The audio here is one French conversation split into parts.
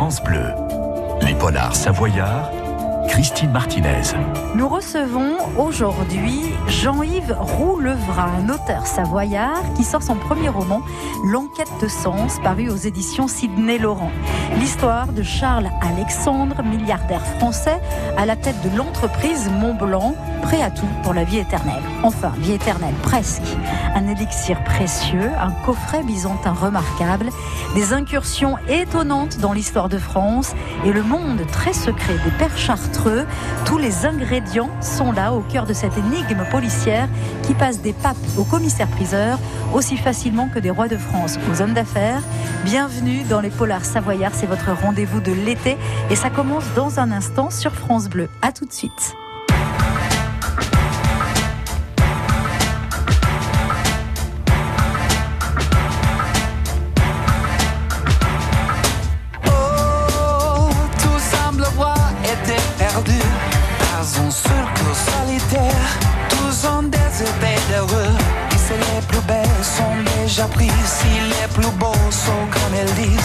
France. Les polars savoyards Christine Martinez. Nous recevons aujourd'hui Jean-Yves Roulevrin, un auteur savoyard qui sort son premier roman, L'enquête de sens, paru aux éditions Sidney Laurent. L'histoire de Charles Alexandre, milliardaire français, à la tête de l'entreprise Mont-Blanc, prêt à tout pour la vie éternelle. Enfin, vie éternelle, presque. Un élixir précieux, un coffret byzantin remarquable, des incursions étonnantes dans l'histoire de France et le monde très secret des pères chartreux tous les ingrédients sont là au cœur de cette énigme policière qui passe des papes aux commissaires-priseurs aussi facilement que des rois de France aux hommes d'affaires. Bienvenue dans les Polars Savoyards, c'est votre rendez-vous de l'été et ça commence dans un instant sur France Bleu. A tout de suite. Si les plus beaux sont comme elles disent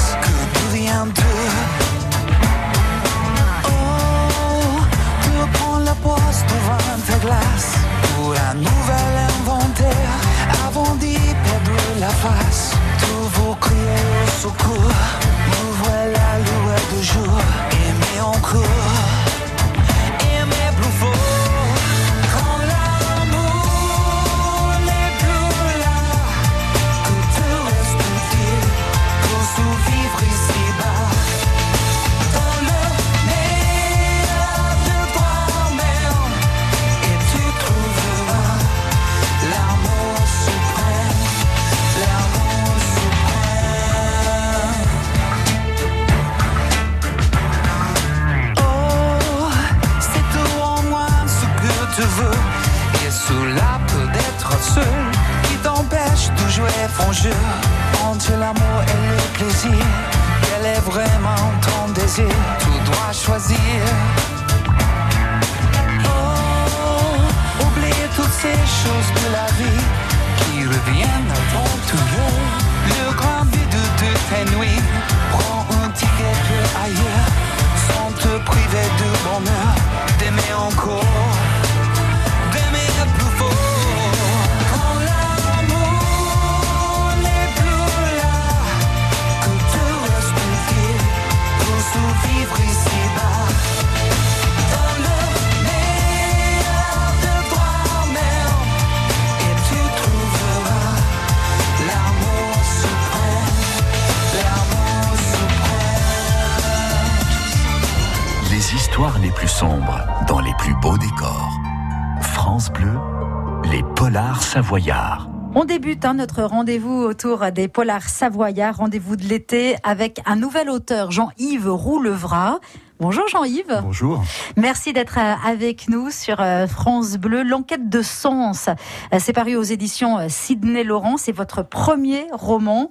On débute hein, notre rendez-vous autour des polars savoyards, rendez-vous de l'été avec un nouvel auteur, Jean-Yves Roulevrat. Bonjour Jean-Yves. Bonjour. Merci d'être euh, avec nous sur euh, France Bleu. L'enquête de sens, euh, c'est paru aux éditions Sidney Laurent. C'est votre premier roman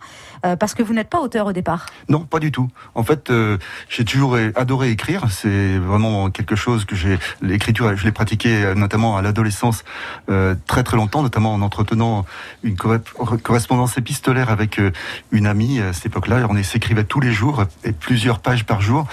parce que vous n'êtes pas auteur au départ. Non, pas du tout. En fait, j'ai toujours adoré écrire. C'est vraiment quelque chose que j'ai. L'écriture, je l'ai pratiqué notamment à l'adolescence très très longtemps, notamment en entretenant une correspondance épistolaire avec une amie à cette époque-là. On s'écrivait tous les jours et plusieurs pages par jour.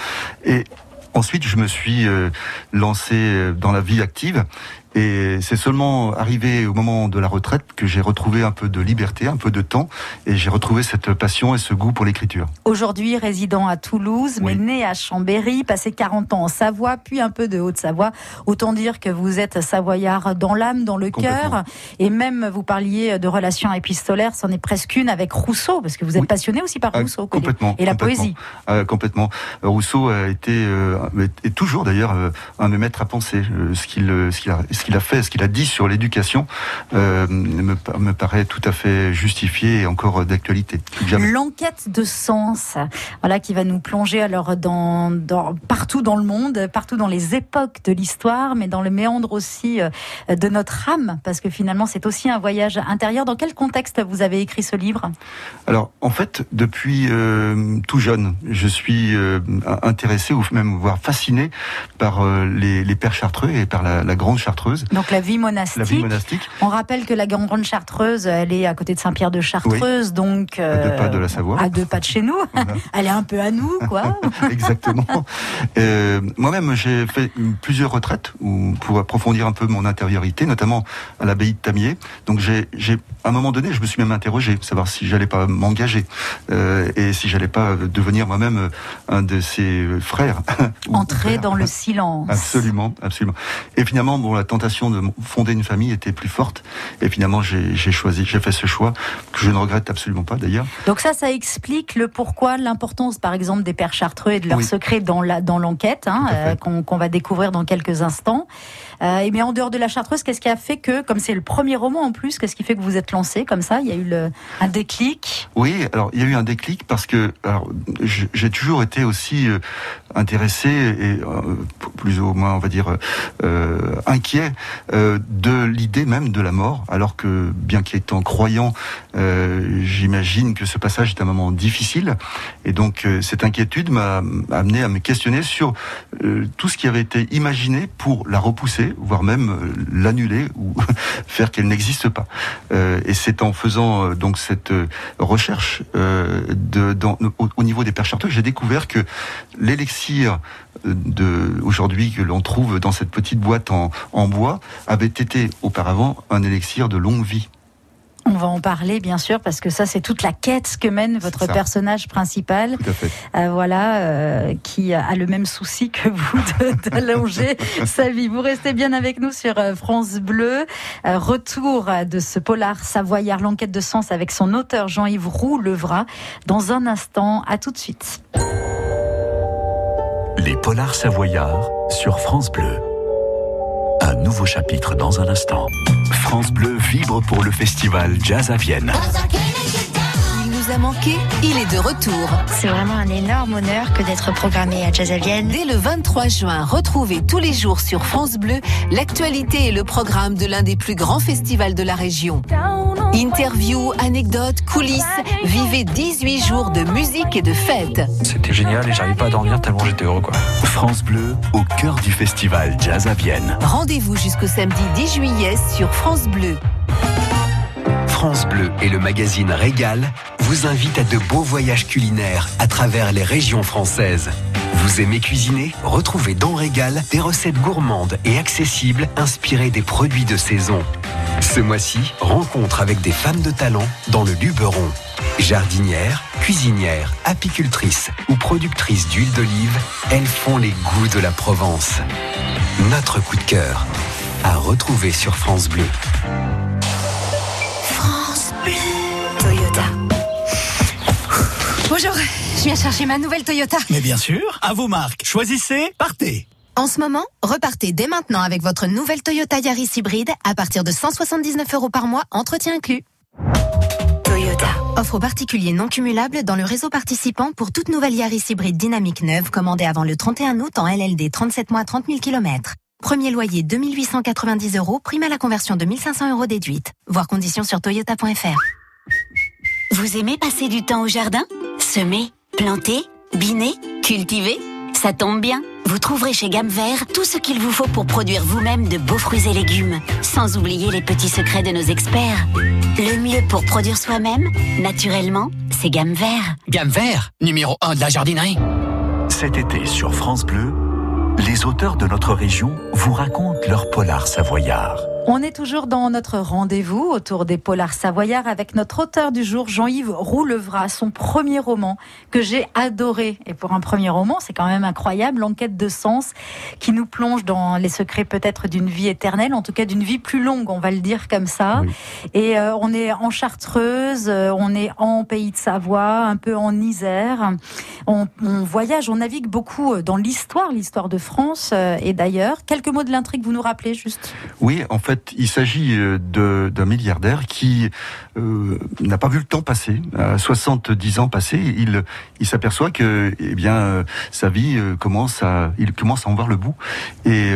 Et Ensuite, je me suis euh, lancé euh, dans la vie active et c'est seulement arrivé au moment de la retraite que j'ai retrouvé un peu de liberté, un peu de temps, et j'ai retrouvé cette passion et ce goût pour l'écriture. Aujourd'hui, résident à Toulouse, mais né à Chambéry, passé 40 ans en Savoie, puis un peu de Haute-Savoie. Autant dire que vous êtes savoyard dans l'âme, dans le cœur, et même vous parliez de relations épistolaires, c'en est presque une avec Rousseau, parce que vous êtes passionné aussi par ah, Rousseau. complètement. Et la poésie. Ah, complètement. Rousseau a été, euh, et toujours d'ailleurs, euh, un de mes maîtres à penser. Euh, ce qu'il, ce qu'il a ce qu'il a fait, ce qu'il a dit sur l'éducation euh, me, me, paraît tout à fait justifié et encore d'actualité. L'enquête de sens, voilà, qui va nous plonger alors dans, dans, partout dans le monde, partout dans les époques de l'histoire, mais dans le méandre aussi euh, de notre âme, parce que finalement c'est aussi un voyage intérieur. Dans quel contexte vous avez écrit ce livre? Alors en fait, depuis euh, tout jeune, je suis intéressé ou même voire fasciné par les, les pères chartreux et par la, la grande chartreuse. Donc la vie monastique. La vie monastique. On rappelle que la Grande Chartreuse, elle est à côté de Saint-Pierre de Chartreuse, donc à deux pas de la Savoie. À deux pas de chez nous. Voilà. elle est un peu à nous, quoi. Exactement. Euh, Moi-même, j'ai fait plusieurs retraites où, pour approfondir un peu mon intériorité, notamment à l'abbaye de Tamier. Donc j'ai, à un moment donné, je me suis même interrogé, savoir si j'allais pas m'engager euh, et si j'allais pas devenir moi-même un de ses frères. Entrer dans le silence. Absolument, absolument. Et finalement, bon, la tentation de fonder une famille était plus forte. Et finalement, j'ai choisi, j'ai fait ce choix que je ne regrette absolument pas d'ailleurs. Donc ça, ça explique le pourquoi, l'importance, par exemple, des pères chartreux et de leurs secrets dans la dans l'enquête hein, euh, qu'on va découvrir dans quelques instants. Euh, et bien en dehors de la Chartreuse, qu'est-ce qui a fait que, comme c'est le premier roman en plus, qu'est-ce qui fait que vous êtes lancé comme ça? Il y a eu le, un déclic? Oui, alors il y a eu un déclic parce que j'ai toujours été aussi euh, intéressé et euh, plus ou moins, on va dire, inquiet de l'idée même de la mort, alors que bien qu'étant croyant, j'imagine que ce passage est un moment difficile. Et donc cette inquiétude m'a amené à me questionner sur tout ce qui avait été imaginé pour la repousser voire même euh, l'annuler ou faire qu'elle n'existe pas. Euh, et c'est en faisant euh, donc cette recherche de, au, niveau des perches que j'ai découvert que l'élixir de aujourd'hui que l'on trouve dans cette petite boîte en, en bois avait été auparavant un élixir de longue vie. On va en parler bien sûr parce que ça c'est toute la quête que mène votre personnage principal. Euh, voilà, euh, qui a le même souci que vous d'allonger sa vie. Vous restez bien avec nous sur euh, France Bleu. retour de ce polar savoyard, l'enquête de sens avec son auteur Jean-Yves Roux-Levra. Dans un instant, à tout de suite. Les polars savoyards sur France Bleu. Un nouveau chapitre dans un instant. France Bleu vibre pour le festival Jazz à Vienne a manqué, il est de retour. C'est vraiment un énorme honneur que d'être programmé à Jazz Vienne. Dès le 23 juin, retrouvez tous les jours sur France Bleu l'actualité et le programme de l'un des plus grands festivals de la région. Interviews, anecdotes, coulisses, vivez 18 jours de musique et de fête. C'était génial et j'arrive pas à dormir tellement j'étais heureux quoi. France Bleu au cœur du festival Jazz à Vienne. Rendez-vous jusqu'au samedi 10 juillet sur France Bleu. France Bleu et le magazine Régal vous invitent à de beaux voyages culinaires à travers les régions françaises. Vous aimez cuisiner? Retrouvez dans Régal des recettes gourmandes et accessibles inspirées des produits de saison. Ce mois-ci, rencontre avec des femmes de talent dans le Luberon. Jardinières, cuisinières, apicultrices ou productrices d'huile d'olive, elles font les goûts de la Provence. Notre coup de cœur, à retrouver sur France Bleu. Toyota. Bonjour, je viens chercher ma nouvelle Toyota. Mais bien sûr, à vos marques. Choisissez, partez. En ce moment, repartez dès maintenant avec votre nouvelle Toyota Yaris hybride à partir de 179 euros par mois, entretien inclus. Toyota. Offre aux particuliers non cumulable dans le réseau participant pour toute nouvelle Yaris hybride dynamique neuve commandée avant le 31 août en LLD 37 mois 30 000 km. Premier loyer 2890 euros, prime à la conversion de 1500 euros déduite. Voir conditions sur toyota.fr. Vous aimez passer du temps au jardin? Semer, planter, biner, cultiver Ça tombe bien. Vous trouverez chez Gamme Vert tout ce qu'il vous faut pour produire vous-même de beaux fruits et légumes, sans oublier les petits secrets de nos experts. Le mieux pour produire soi-même, naturellement, c'est Gamme Vert. Gamme Vert, numéro 1 de la jardinerie. Cet été sur France Bleu, les auteurs de notre région vous racontent leur polar savoyard. On est toujours dans notre rendez-vous autour des polars savoyards avec notre auteur du jour, Jean-Yves Roulevra, son premier roman que j'ai adoré. Et pour un premier roman, c'est quand même incroyable, l'enquête de sens qui nous plonge dans les secrets peut-être d'une vie éternelle, en tout cas d'une vie plus longue, on va le dire comme ça. Et euh, on est en Chartreuse, euh, on est en Pays de Savoie, un peu en Isère. On, on voyage, on navigue beaucoup euh, dans l'histoire, l'histoire de France et d'ailleurs. Quelques mots de l'intrigue, vous nous rappelez juste? Oui, en fait, il s'agit euh, d'un milliardaire qui euh, n'a pas vu le temps passer. À 70 ans passés, il, il s'aperçoit que, eh bien, euh, sa vie commence à, il commence à en voir le bout. Et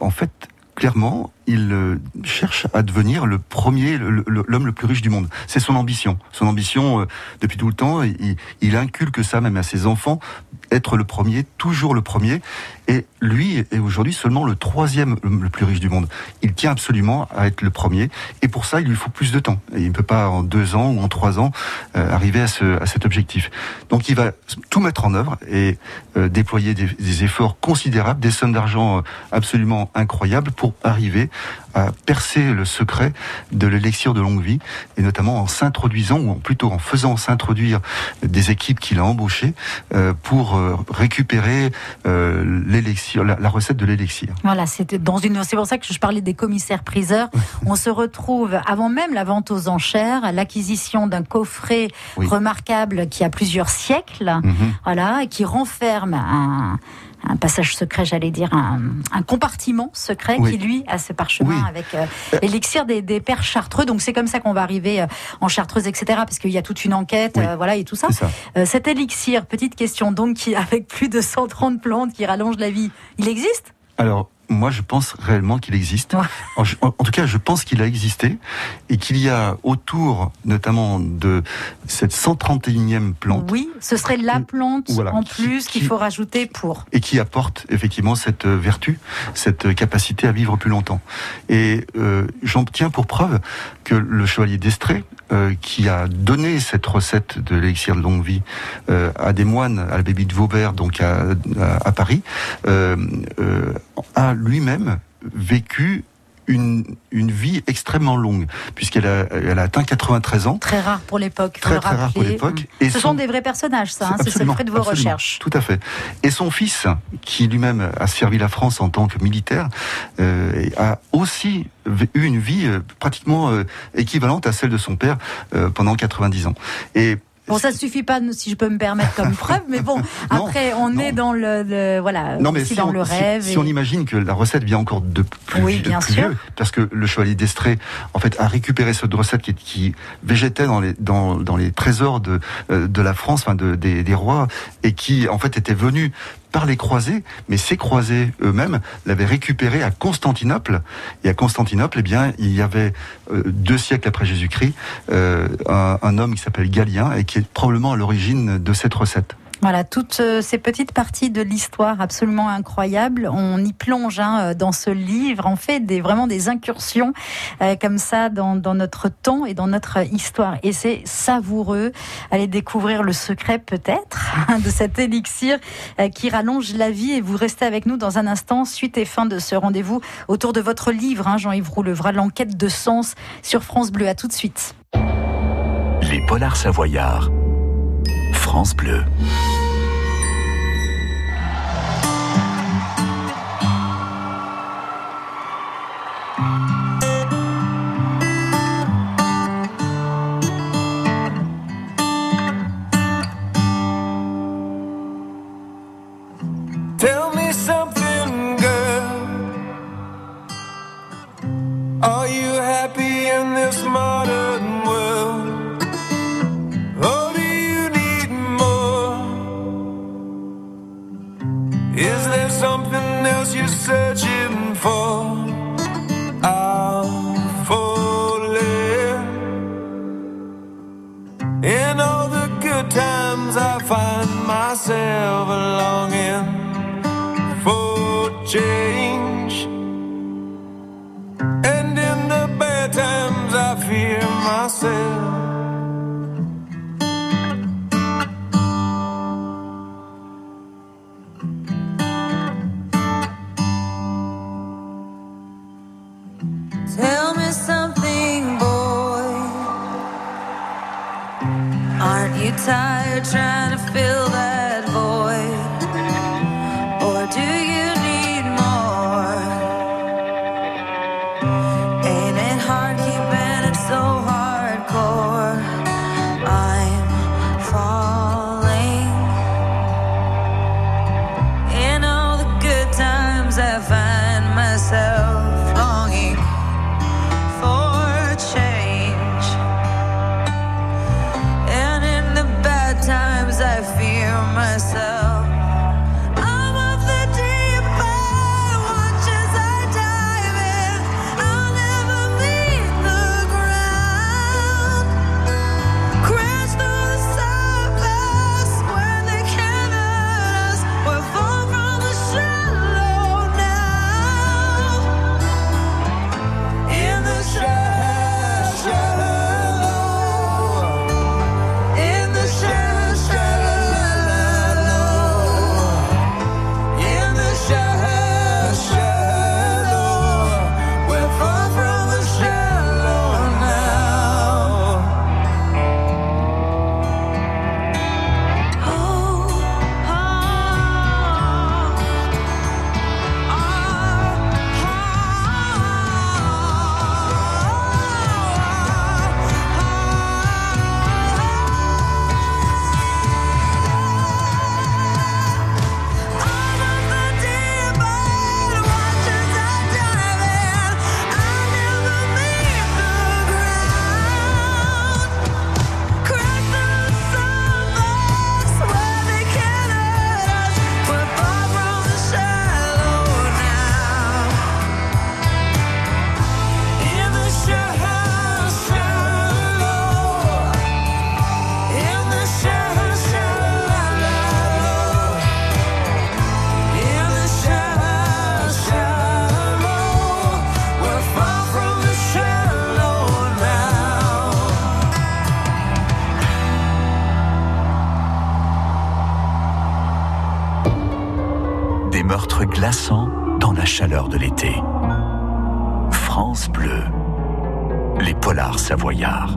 en fait, clairement, il euh, cherche à devenir le premier, l'homme le plus riche du monde. C'est son ambition. Son ambition, euh, depuis tout le temps, il, il inculque ça même à ses enfants, être le premier, toujours le premier. Et lui est aujourd'hui seulement le troisième le plus riche du monde. Il tient absolument à être le premier. Et pour ça, il lui faut plus de temps. Et il ne peut pas en deux ans ou en trois ans euh, arriver à, ce, à cet objectif. Donc il va tout mettre en œuvre et euh, déployer des, des efforts considérables, des sommes d'argent euh, absolument incroyables pour arriver à percer le secret de l'élixir de longue vie, et notamment en s'introduisant, ou plutôt en faisant s'introduire des équipes qu'il a embauchées euh, pour euh, récupérer euh, l'élixir, la, la recette de l'élixir. Voilà, c'était dans une. C'est pour ça que je parlais des commissaires priseurs. On se retrouve avant même la vente aux enchères, l'acquisition d'un coffret Oui. remarquable qui a plusieurs siècles, Mhm. voilà, et qui renferme un. Un passage secret, j'allais dire, un, un compartiment secret Oui. qui, lui, a ce parchemin Oui. avec euh, l'élixir des, des pères chartreux. Donc, c'est comme ça qu'on va arriver euh, en chartreuse, etc. Parce qu'il y a toute une enquête, Oui. euh, voilà, et tout ça. Euh, cet élixir, petite question, donc, qui, avec plus de 130 plantes qui rallongent la vie, il existe? Alors, moi, je pense réellement qu'il existe. En, tout cas, je pense qu'il a existé et qu'il y a autour, notamment de cette 131e plante, Oui, ce serait la plante Voilà, en plus qu'il qui- faut rajouter pour. et qui apporte effectivement cette euh, vertu, cette euh, capacité à vivre plus longtemps. Et euh, j'en tiens pour preuve que le chevalier d'Estrée, euh, qui a donné cette recette de l'élixir de longue vie euh, à des moines à l'abbaye de Vauvert, donc à, à- à Paris, euh, a lui-même vécu une, une vie extrêmement longue, puisqu'elle a, elle a atteint 93 ans. Très rare pour l'époque. Très, le très rare pour l'époque. Mm. Et Ce son- sont des vrais personnages, ça. hein, c'est le Absolument, fruit de vos absolument, recherches. Tout à fait. Et son fils, qui lui-même a servi la France en tant que militaire, euh, a aussi eu une vie euh, pratiquement euh, équivalente à celle de son père euh, pendant 90 ans. Et Bon, ça suffit pas, si je peux me permettre comme preuve, mais bon, après, on non. est dans le, le- voilà, non, mais si dans on, le rêve. si, et- on imagine que la recette vient encore de plus, Oui, de bien plus sûr. vieux, parce que le chevalier d'Estrée, en fait, a récupéré cette recette qui, qui végétait dans les, dans, dans les trésors de, euh, de la France, enfin de, des, des rois, et qui, en fait, était venu par les croisés, mais ces croisés eux-mêmes l'avaient récupéré à Constantinople. Et à Constantinople, eh bien, il y avait euh, deux siècles après Jésus-Christ euh, un, un homme qui s'appelle Galien et qui est probablement à l'origine de cette recette. Voilà, toutes euh, ces petites parties de l'histoire absolument incroyables, on y plonge hein, euh, dans ce livre, on fait des, vraiment des incursions euh, comme ça dans, notre temps et dans notre histoire. Et c'est savoureux. Allez découvrir le secret peut-être hein, de cet élixir qui rallonge la vie. Et vous restez avec nous dans un instant, suite et fin de ce rendez-vous autour de votre livre, hein, Jean-Yves Roulevra, l'enquête de sens sur France Bleu. À tout de suite. Les Polars Savoyards. France Bleu. Myself longing for change. France Bleu, les polars savoyards.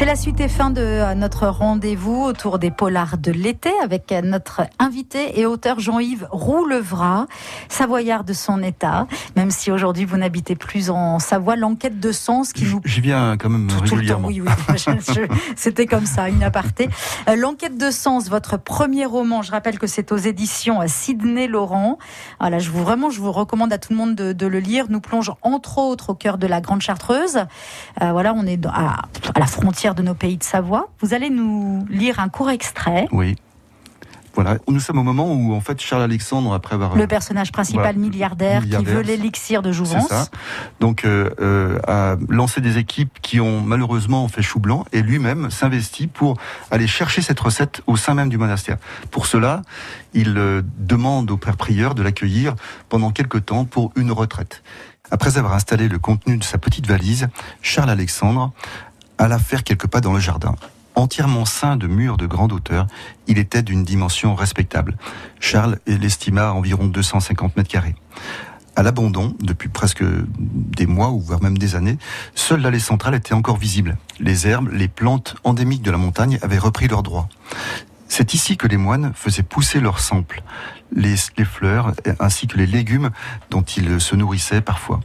C'est la suite et fin de euh, notre rendez-vous autour des polars de l'été avec euh, notre invité et auteur Jean-Yves Roulevrat, savoyard de son état. Même si aujourd'hui vous n'habitez plus en Savoie, l'enquête de sens qui nous J'y viens quand même tout le temps, oui, oui, je- je- c'était comme ça, une aparté. Euh, L'enquête de sens, votre premier roman, je rappelle que c'est aux éditions Sidney Laurent. Voilà, je vous vraiment, je vous recommande à tout le monde de, de le lire. Nous plonge entre autres au cœur de la Grande Chartreuse. Euh, voilà, on est à la frontière de nos pays de Savoie. Vous allez nous lire un court extrait. Oui. Voilà, nous sommes au moment où en fait Charles Alexandre, après avoir Le personnage principal Voilà. milliardaire, qui veut l'élixir de jouvence. ça. Donc, euh, euh, a lancé des équipes qui ont malheureusement fait chou blanc et lui-même s'investit pour aller chercher cette recette au sein même du monastère. Pour cela, il euh, demande au père prieur de l'accueillir pendant quelque temps pour une retraite. Après avoir installé le contenu de sa petite valise, Charles Alexandre alla faire quelques pas dans le jardin. Entièrement ceint de murs de grande hauteur, il était d'une dimension respectable. Charles l'estima à environ 250 mètres carrés. À l'abandon, depuis presque des mois ou voire même des années, seule l'allée centrale était encore visible. Les herbes, les plantes endémiques de la montagne avaient repris leurs droits. C'est ici que les moines faisaient pousser leurs samples, les, les fleurs ainsi que les légumes dont ils se nourrissaient parfois.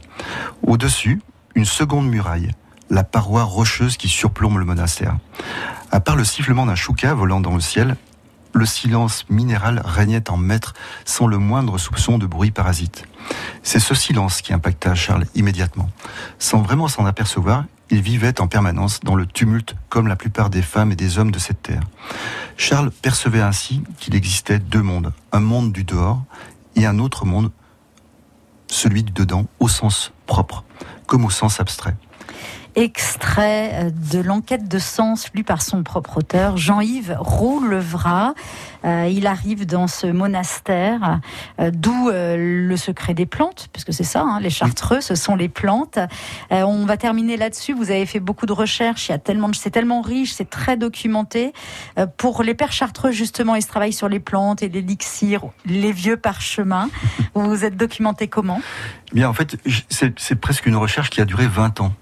Au-dessus, une seconde muraille, la paroi rocheuse qui surplombe le monastère. À part le sifflement d'un chouka volant dans le ciel, le silence minéral régnait en maître sans le moindre soupçon de bruit parasite. C'est ce silence qui impacta Charles immédiatement. Sans vraiment s'en apercevoir, il vivait en permanence dans le tumulte comme la plupart des femmes et des hommes de cette terre. Charles percevait ainsi qu'il existait deux mondes, un monde du dehors et un autre monde, celui du dedans, au sens propre, comme au sens abstrait. Extrait euh, de l'enquête de sens lue par son propre auteur, Jean-Yves Roulevrat. Euh, il arrive dans ce monastère, euh, d'où euh, le secret des plantes, puisque c'est ça, hein, les chartreux, ce sont les plantes. On va terminer là-dessus. Vous avez fait beaucoup de recherches. Il y a tellement, c'est tellement riche, c'est très documenté. Pour les pères chartreux, justement, ils travaillent sur les plantes et l'élixir, les vieux parchemins. Vous vous êtes documenté comment? Bien, en fait, c'est presque une recherche qui a duré 20 ans.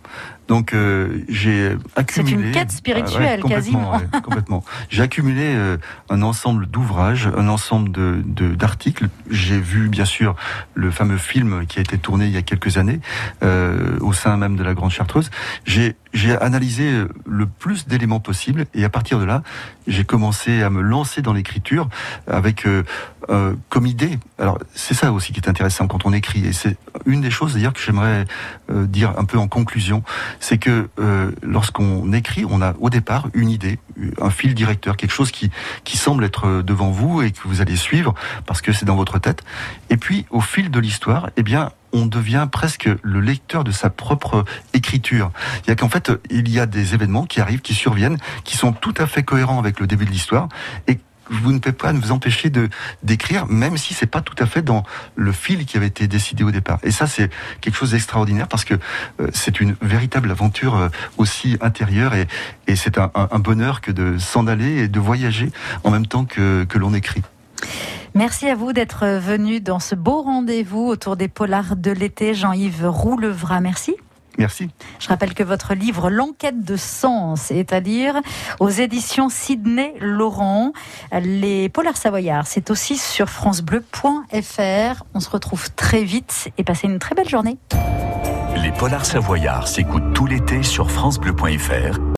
Donc, euh, j'ai accumulé. une quête spirituelle, complètement, quasiment. ouais, complètement. J'ai accumulé euh, un ensemble d'ouvrages, un ensemble de de- d'articles. J'ai vu, bien sûr, le fameux film qui a été tourné il y a quelques années euh, au sein même de la Grande Chartreuse. J'ai j'ai analysé euh, le plus d'éléments possible et à partir de là, j'ai commencé à me lancer dans l'écriture avec euh, euh, comme idée. Alors c'est ça aussi qui est intéressant quand on écrit et c'est une des choses d'ailleurs que j'aimerais euh, dire un peu en conclusion, c'est que euh, lorsqu'on écrit, on a au départ une idée, un fil directeur, quelque chose qui qui semble être devant vous et que vous allez suivre parce que c'est dans votre tête. Et puis au fil de l'histoire, eh bien on devient presque le lecteur de sa propre écriture. Il y a qu'en fait, il y a des événements qui arrivent, qui surviennent, qui sont tout à fait cohérents avec le début de l'histoire et vous ne pouvez pas vous empêcher de d'écrire, même si c'est pas tout à fait dans le fil qui avait été décidé au départ. Et ça, c'est quelque chose d'extraordinaire parce que euh, c'est une véritable aventure euh, aussi intérieure et, c'est un, bonheur que de s'en aller et de voyager en même temps que l'on écrit. Merci à vous d'être venu dans ce beau rendez-vous autour des polars de l'été. Jean-Yves Roulevrat, merci. Merci. Je rappelle que votre livre L'enquête de sens est à lire aux éditions Sidney Laurent. Les polars savoyards, c'est aussi sur francebleu.fr. On se retrouve très vite et passez une très belle journée. Les polars savoyards s'écoutent tout l'été sur francebleu.fr